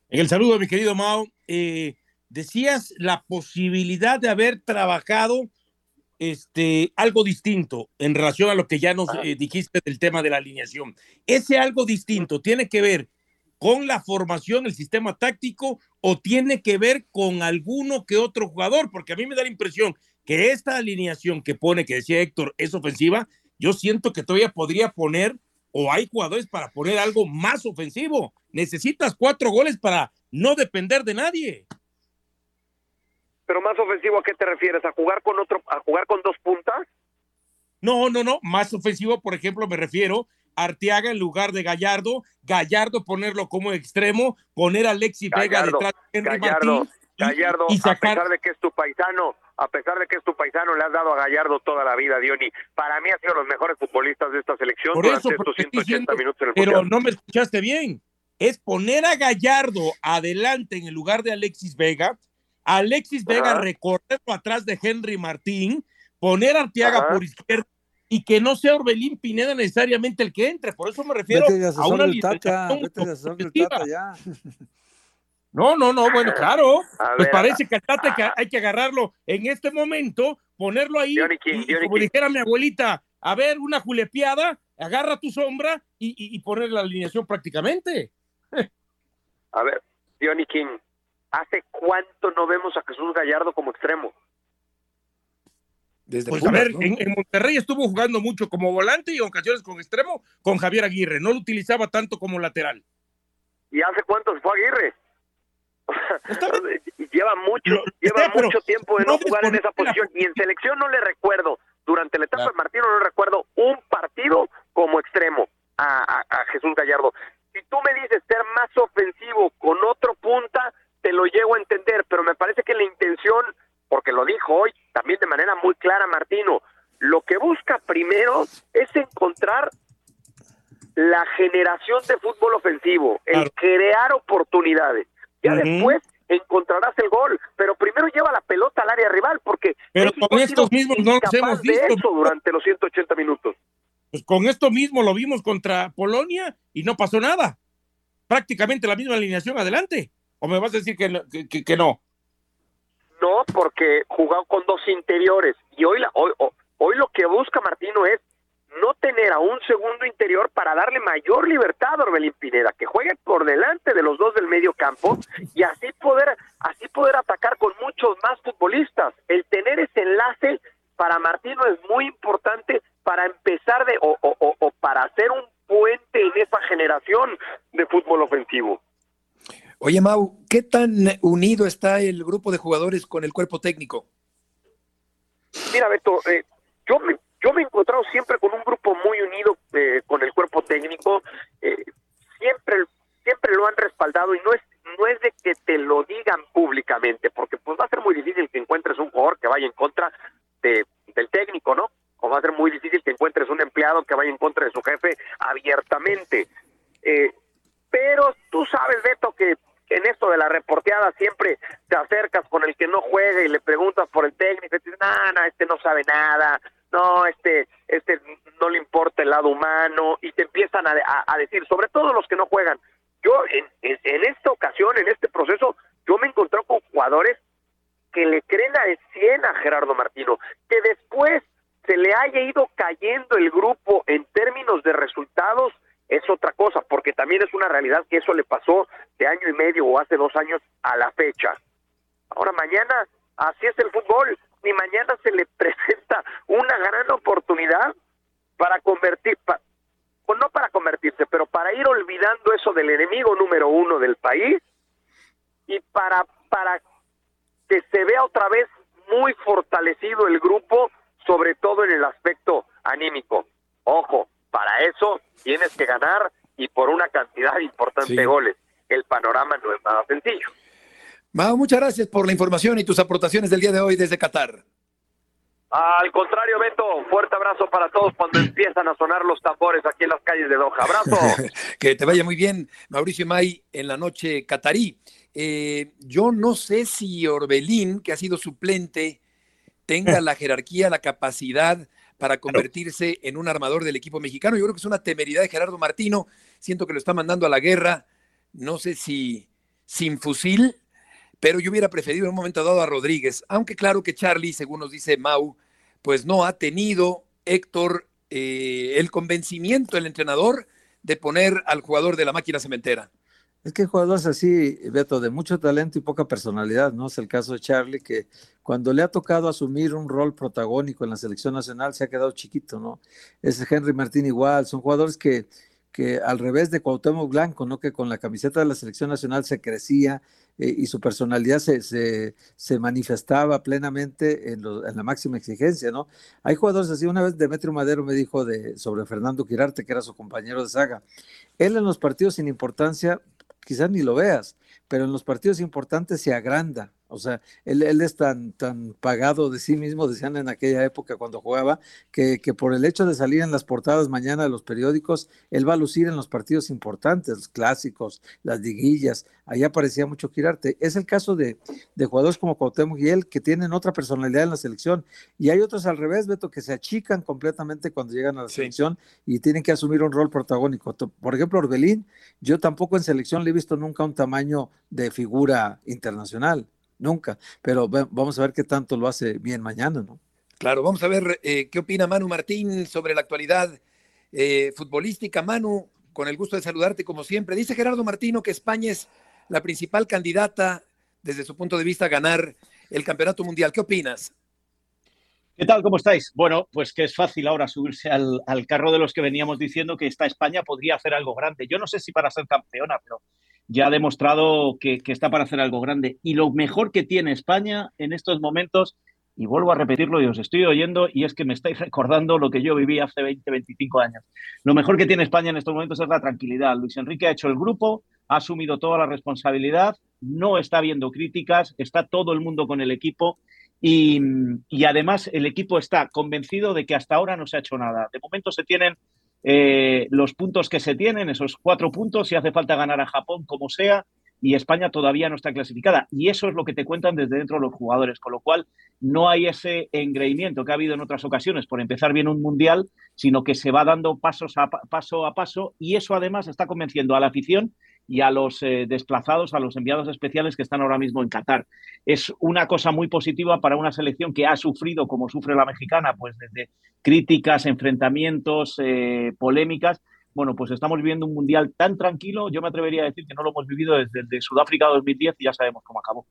En el saludo, mi querido Mao, eh, decías la posibilidad de haber trabajado este, algo distinto en relación a lo que ya nos eh, dijiste del tema de la alineación. Ese algo distinto tiene que ver con la formación, el sistema táctico, o tiene que ver con alguno que otro jugador, porque a mí me da la impresión que esta alineación que pone, que decía Héctor, es ofensiva, yo siento que todavía podría poner, o hay jugadores para poner algo más ofensivo. Necesitas cuatro goles para no depender de nadie. Pero más ofensivo, ¿a qué te refieres? ¿A jugar con otro, a jugar con dos puntas? No, no, no. Más ofensivo, por ejemplo, me refiero a Arteaga en lugar de Gallardo, Gallardo ponerlo como extremo, poner a Alexis Vega detrás de Henry Gallardo, Gallardo, a pesar de que es tu paisano, a pesar de que es tu paisano, le has dado a Gallardo toda la vida, Diony. Para mí ha sido los mejores futbolistas de esta selección durante estos 180 minutos en el Pero no me escuchaste bien. Es poner a Gallardo adelante en el lugar de Alexis Vega, Alexis Vega recorrerlo atrás de Henry Martín, poner a Arteaga por izquierda y que no sea Orbelín Pineda necesariamente el que entre. Por eso me refiero a una no, no, no, bueno, claro. pues parece que hay que agarrarlo en este momento, ponerlo ahí, y, como dijera mi abuelita, a ver, una julepiada, agarra tu sombra y, y, poner la alineación prácticamente. a ver, Johnny King, ¿hace cuánto no vemos a Jesús Gallardo como extremo? Desde Pues a ver, ¿no? en, en Monterrey estuvo jugando mucho como volante y en ocasiones con extremo con Javier Aguirre. No lo utilizaba tanto como lateral. ¿Y hace cuánto se fue Aguirre? lleva mucho, lleva pero mucho tiempo de no no jugar en esa la- posición. Y en selección no le recuerdo, durante la etapa de Martino no le recuerdo un partido como extremo a, a- a Jesús Gallardo. Si tú me dices ser más ofensivo con otro punta, te lo llego a entender, pero me parece que la intención, porque lo dijo hoy también de manera muy clara Martino, lo que busca primero es encontrar la generación de fútbol ofensivo, el crear oportunidades. Ya después encontrarás el gol, pero primero lleva la pelota al área rival, porque Pero México con estos mismos no hemos visto. eso durante los 180 minutos. Pues con esto mismo lo vimos contra Polonia y no pasó nada. Prácticamente la misma alineación adelante. ¿O me vas a decir que, no- que- que- que no? No, porque jugó con dos interiores y hoy, la, hoy- hoy lo que busca Martino es no tener a un segundo interior para darle mayor libertad a Orbelín Pineda, que juegue por delante de los dos del medio campo y así poder, así poder atacar con muchos más futbolistas. El tener ese enlace para Martino es muy importante para empezar de o, o- o- o para hacer un puente en esa generación de fútbol ofensivo. Oye, Mau, ¿qué tan unido está el grupo de jugadores con el cuerpo técnico? Mira, Beto, eh, yo, me, yo me he encontrado siempre con un grupo muy unido eh, con el cuerpo técnico. eh, siempre, siempre lo han respaldado y no es, no es de que te lo digan públicamente, porque pues va a ser muy difícil que encuentres un jugador que vaya en contra de, del técnico, ¿no? O va a ser muy difícil que encuentres un empleado que vaya en contra de su jefe abiertamente. Eh, pero tú sabes, Beto, que en esto de la reporteada siempre te acercas con el que no juega y le preguntas por el técnico y te dices, no, no, este no sabe nada, no, este, este no le importa el lado humano y te empiezan a, a- a decir, sobre todo los que no juegan. Yo en, en- en esta ocasión, en este proceso, yo me encontré con jugadores que le creen al 100 a Gerardo Martino, que después se le haya ido cayendo el grupo en términos de resultados, es otra cosa, porque también es una realidad que eso le pasó de año y medio o hace dos años a la fecha. Ahora mañana, así es el fútbol, y mañana se le presenta una gran oportunidad para convertir, pa- pues no para convertirse, pero para ir olvidando eso del enemigo número uno del país y para, para que se vea otra vez muy fortalecido el grupo, sobre todo en el aspecto anímico. Ojo, para eso tienes que ganar y por una cantidad importante Sí. de goles. El panorama no es nada sencillo. Mau, muchas gracias por la información y tus aportaciones del día de hoy desde Qatar. Al contrario, Beto, fuerte abrazo para todos cuando empiezan a sonar los tambores aquí en las calles de Doha. Abrazo. que te vaya muy bien, Mauricio May, en la noche catarí. Eh, yo no sé si Orbelín, que ha sido suplente, tenga la jerarquía, la capacidad para convertirse en un armador del equipo mexicano. Yo creo que es una temeridad de Gerardo Martino. Siento que lo está mandando a la guerra. No sé si sin fusil, pero yo hubiera preferido en un momento dado a Rodríguez. Aunque claro que Charlie, según nos dice Mau, pues no ha tenido Héctor eh, el convencimiento, el entrenador, de poner al jugador de la máquina cementera. Es que jugadores así, Beto, de mucho talento y poca personalidad, ¿no? Es el caso de Charlie, que cuando le ha tocado asumir un rol protagónico en la selección nacional se ha quedado chiquito, ¿no? Es Henry Martín igual, son jugadores que, que al revés de Cuauhtémoc Blanco, ¿no? Que con la camiseta de la selección nacional se crecía eh, y su personalidad se, se, manifestaba plenamente en, en la máxima exigencia, ¿no? Hay jugadores así, una vez Demetrio Madero me dijo de, sobre Fernando Quirarte, que era su compañero de saga, él en los partidos sin importancia quizás ni lo veas, pero en los partidos importantes se agranda. O sea, él, él es tan, tan pagado de sí mismo, decían en aquella época cuando jugaba, que, que por el hecho de salir en las portadas mañana de los periódicos, él va a lucir en los partidos importantes, los clásicos, las liguillas. Ahí aparecía mucho Quirarte. Es el caso de, de jugadores como Cuauhtémoc y él, que tienen otra personalidad en la selección. Y hay otros al revés, Beto, que se achican completamente cuando llegan a la selección y tienen que asumir un rol protagónico. Por ejemplo, Orbelín, yo tampoco en selección le he visto nunca un tamaño de figura internacional, nunca, pero vamos a ver qué tanto lo hace bien mañana, ¿no? Claro, vamos a ver eh, qué opina Manu Martín sobre la actualidad eh, futbolística. Manu, con el gusto de saludarte como siempre. Dice Gerardo Martino que España es la principal candidata desde su punto de vista a ganar el campeonato mundial. ¿Qué opinas? ¿Qué tal? ¿Cómo estáis? Bueno, pues que es fácil ahora subirse al, carro de los que veníamos diciendo que esta España podría hacer algo grande. Yo no sé si para ser campeona, pero ya ha demostrado que, está para hacer algo grande. Y lo mejor que tiene España en estos momentos, y vuelvo a repetirlo y os estoy oyendo, y es que me estáis recordando lo que yo viví hace 20, 25 años. Lo mejor que tiene España en estos momentos es la tranquilidad. Luis Enrique ha hecho el grupo, ha asumido toda la responsabilidad, no está viendo críticas, está todo el mundo con el equipo y, además el equipo está convencido de que hasta ahora no se ha hecho nada. De momento se tienen eh, los puntos que se tienen, esos cuatro puntos, si hace falta ganar a Japón como sea, y España todavía no está clasificada. Y eso es lo que te cuentan desde dentro los jugadores, con lo cual no hay ese engreimiento que ha habido en otras ocasiones por empezar bien un mundial, sino que se va dando pasos a, paso a paso y eso además está convenciendo a la afición y a los eh, desplazados, a los enviados especiales que están ahora mismo en Qatar. Es una cosa muy positiva para una selección que ha sufrido, como sufre la mexicana, pues desde críticas, enfrentamientos, eh, polémicas. Bueno, pues estamos viviendo un mundial tan tranquilo, yo me atrevería a decir que no lo hemos vivido desde Sudáfrica 2010 y ya sabemos cómo acabó.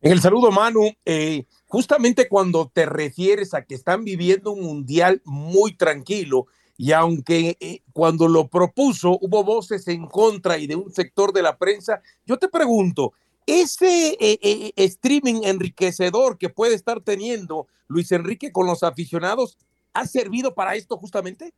En el saludo, Manu, eh, justamente cuando te refieres a que están viviendo un mundial muy tranquilo, y aunque eh, cuando lo propuso hubo voces en contra y de un sector de la prensa, yo te pregunto, ese eh, eh, streaming enriquecedor que puede estar teniendo Luis Enrique con los aficionados, ¿ha servido para esto justamente?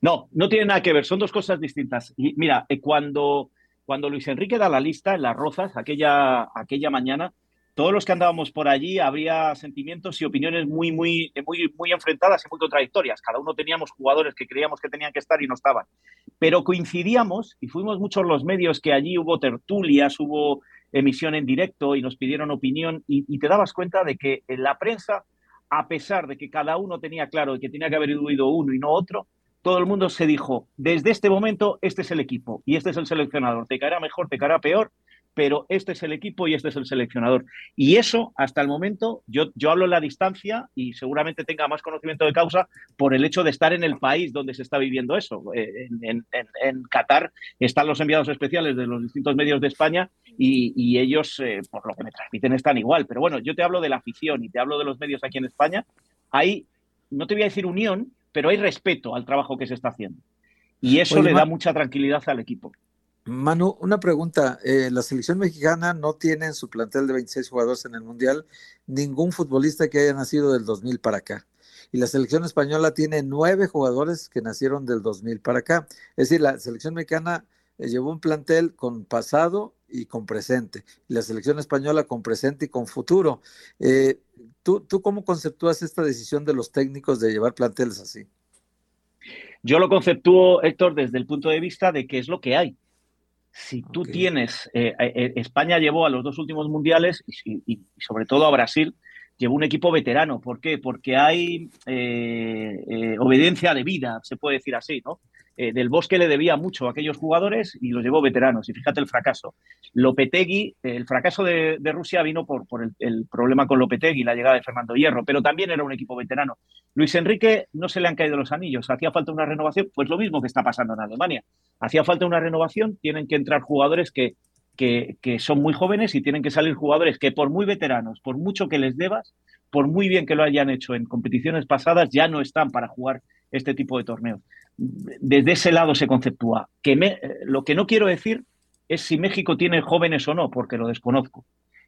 No, no tiene nada que ver, son dos cosas distintas. Y mira, cuando, cuando Luis Enrique da la lista en las Rozas, aquella, aquella mañana, todos los que andábamos por allí habría sentimientos y opiniones muy, muy, muy, muy enfrentadas y muy contradictorias. Cada uno teníamos jugadores que creíamos que tenían que estar y no estaban. Pero coincidíamos y fuimos muchos los medios que allí hubo tertulias, hubo emisión en directo y nos pidieron opinión y, te dabas cuenta de que en la prensa, a pesar de que cada uno tenía claro que tenía que haber ido uno y no otro, todo el mundo se dijo, desde este momento, este es el equipo y este es el seleccionador. Te caerá mejor, te caerá peor, pero este es el equipo y este es el seleccionador. Y eso, hasta el momento, yo, yo hablo en la distancia y seguramente tenga más conocimiento de causa por el hecho de estar en el país donde se está viviendo eso. Eh, en, Qatar están los enviados especiales de los distintos medios de España y, ellos, eh, por lo que me transmiten, están igual. Pero bueno, yo te hablo de la afición y te hablo de los medios aquí en España. Hay, no te voy a decir unión, pero hay respeto al trabajo que se está haciendo. Y eso le da mucha tranquilidad al equipo. Manu, una pregunta. Eh, la selección mexicana no tiene en su plantel de 26 jugadores en el Mundial ningún futbolista que haya nacido del 2000 para acá. Y la selección española tiene nueve jugadores que nacieron del 2000 para acá. Es decir, la selección mexicana eh, llevó un plantel con pasado y con presente. Y la selección española con presente y con futuro. Eh, ¿tú, ¿Tú cómo conceptúas esta decisión de los técnicos de llevar planteles así? Yo lo conceptúo, Héctor, desde el punto de vista de que es lo que hay si tú tienes, eh, eh, eh, España llevó a los dos últimos mundiales y, sobre todo a Brasil, llevó un equipo veterano. ¿Por qué? Porque hay obediencia de vida, se puede decir así, ¿no? Del Bosque le debía mucho a aquellos jugadores y los llevó veteranos. Y fíjate el fracaso. Lopetegui, el fracaso de, Rusia vino por, el, problema con Lopetegui, la llegada de Fernando Hierro, pero también era un equipo veterano. Luis Enrique no se le han caído los anillos, hacía falta una renovación, pues lo mismo que está pasando en Alemania. Hacía falta una renovación, tienen que entrar jugadores que, que, son muy jóvenes y tienen que salir jugadores que por muy veteranos, por mucho que les debas, por muy bien que lo hayan hecho en competiciones pasadas, ya no están para jugar este tipo de torneos desde ese lado se conceptúa. Que me, lo que no quiero decir es si México tiene jóvenes o no, porque lo desconozco.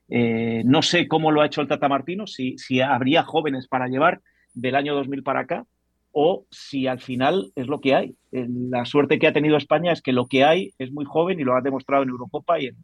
Eh, no sé cómo lo ha hecho el Tata Martino, si, si habría jóvenes para llevar del año 2000 para acá, o si al final es lo que hay. Eh, la suerte que ha tenido España es que lo que hay es muy joven y lo ha demostrado en Eurocopa y en,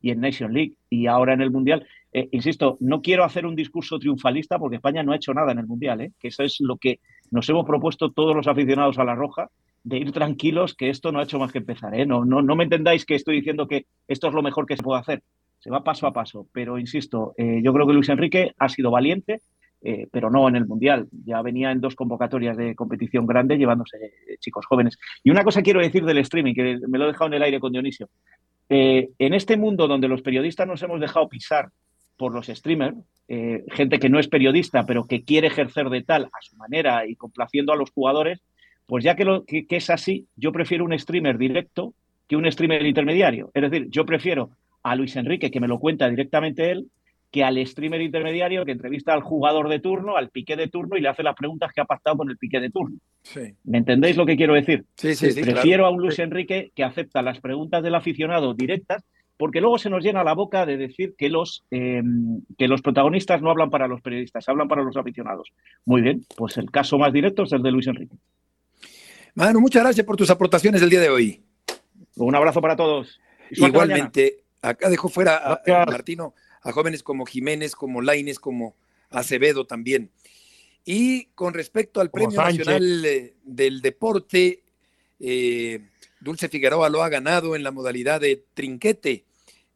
y en Nation League y ahora en el Mundial. Eh, insisto, no quiero hacer un discurso triunfalista porque España no ha hecho nada en el Mundial, que eso es lo que nos hemos propuesto todos los aficionados a la Roja, de ir tranquilos, que esto no ha hecho más que empezar. ¿eh? No, no, no me entendáis que estoy diciendo que esto es lo mejor que se puede hacer. Se va paso a paso. Pero insisto, eh, yo creo que Luis Enrique ha sido valiente, eh, pero no en el Mundial. Ya venía en dos convocatorias de competición grande llevándose chicos jóvenes. Y una cosa quiero decir del streaming, que me lo he dejado en el aire con Dionisio. en este mundo donde los periodistas nos hemos dejado pisar por los streamers, eh, gente que no es periodista, pero que quiere ejercer de tal a su manera y complaciendo a los jugadores, pues ya que, lo, que, es así, yo prefiero un streamer directo que un streamer intermediario. Es decir, yo prefiero a Luis Enrique, que me lo cuenta directamente él, que al streamer intermediario que entrevista al jugador de turno, al piqué de turno y le hace las preguntas que ha pactado con el piqué de turno. ¿Me entendéis lo que quiero decir? Sí, sí, sí, Prefiero claro. a un Luis Enrique que acepta las preguntas del aficionado directas, porque luego se nos llena la boca de decir que los, eh, que los protagonistas no hablan para los periodistas, hablan para los aficionados. Muy bien, pues el caso más directo es el de Luis Enrique. Manu, muchas gracias por tus aportaciones del día de hoy. Un abrazo para todos. Igualmente, acá dejó fuera a, a Martino a jóvenes como Jiménez, como Laines, como Acevedo también. Y con respecto al Como Premio Sánchez. Nacional eh, del Deporte, eh, Dulce Figueroa lo ha ganado en la modalidad de trinquete,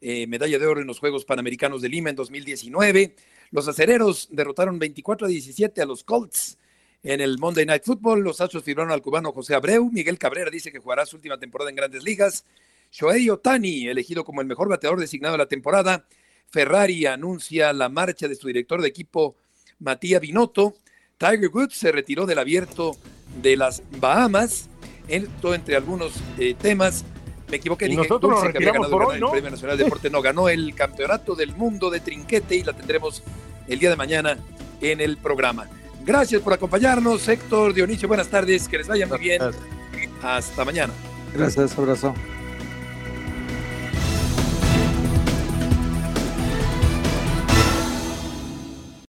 eh, medalla de oro en los Juegos Panamericanos de Lima en 2019. Los acereros derrotaron 24 a 17 a los Colts en el Monday Night Football. Los Astros firmaron al cubano José Abreu. Miguel Cabrera dice que jugará su última temporada en Grandes Ligas. Shohei Otani, elegido como el mejor bateador designado de la temporada. Ferrari anuncia la marcha de su director de equipo, Matías Binotto. Tiger Woods se retiró del abierto de las Bahamas. Esto entre algunos eh, temas. Me equivoqué, Y dije nosotros nos Dulce, que había ganado por el hoy, ¿no? Premio Nacional de Deporte. No, ganó el Campeonato del Mundo de Trinquete y la tendremos el día de mañana en el programa. Gracias por acompañarnos, Héctor, Dionisio, buenas tardes, que les vaya muy bien. Hasta mañana. Gracias, abrazo.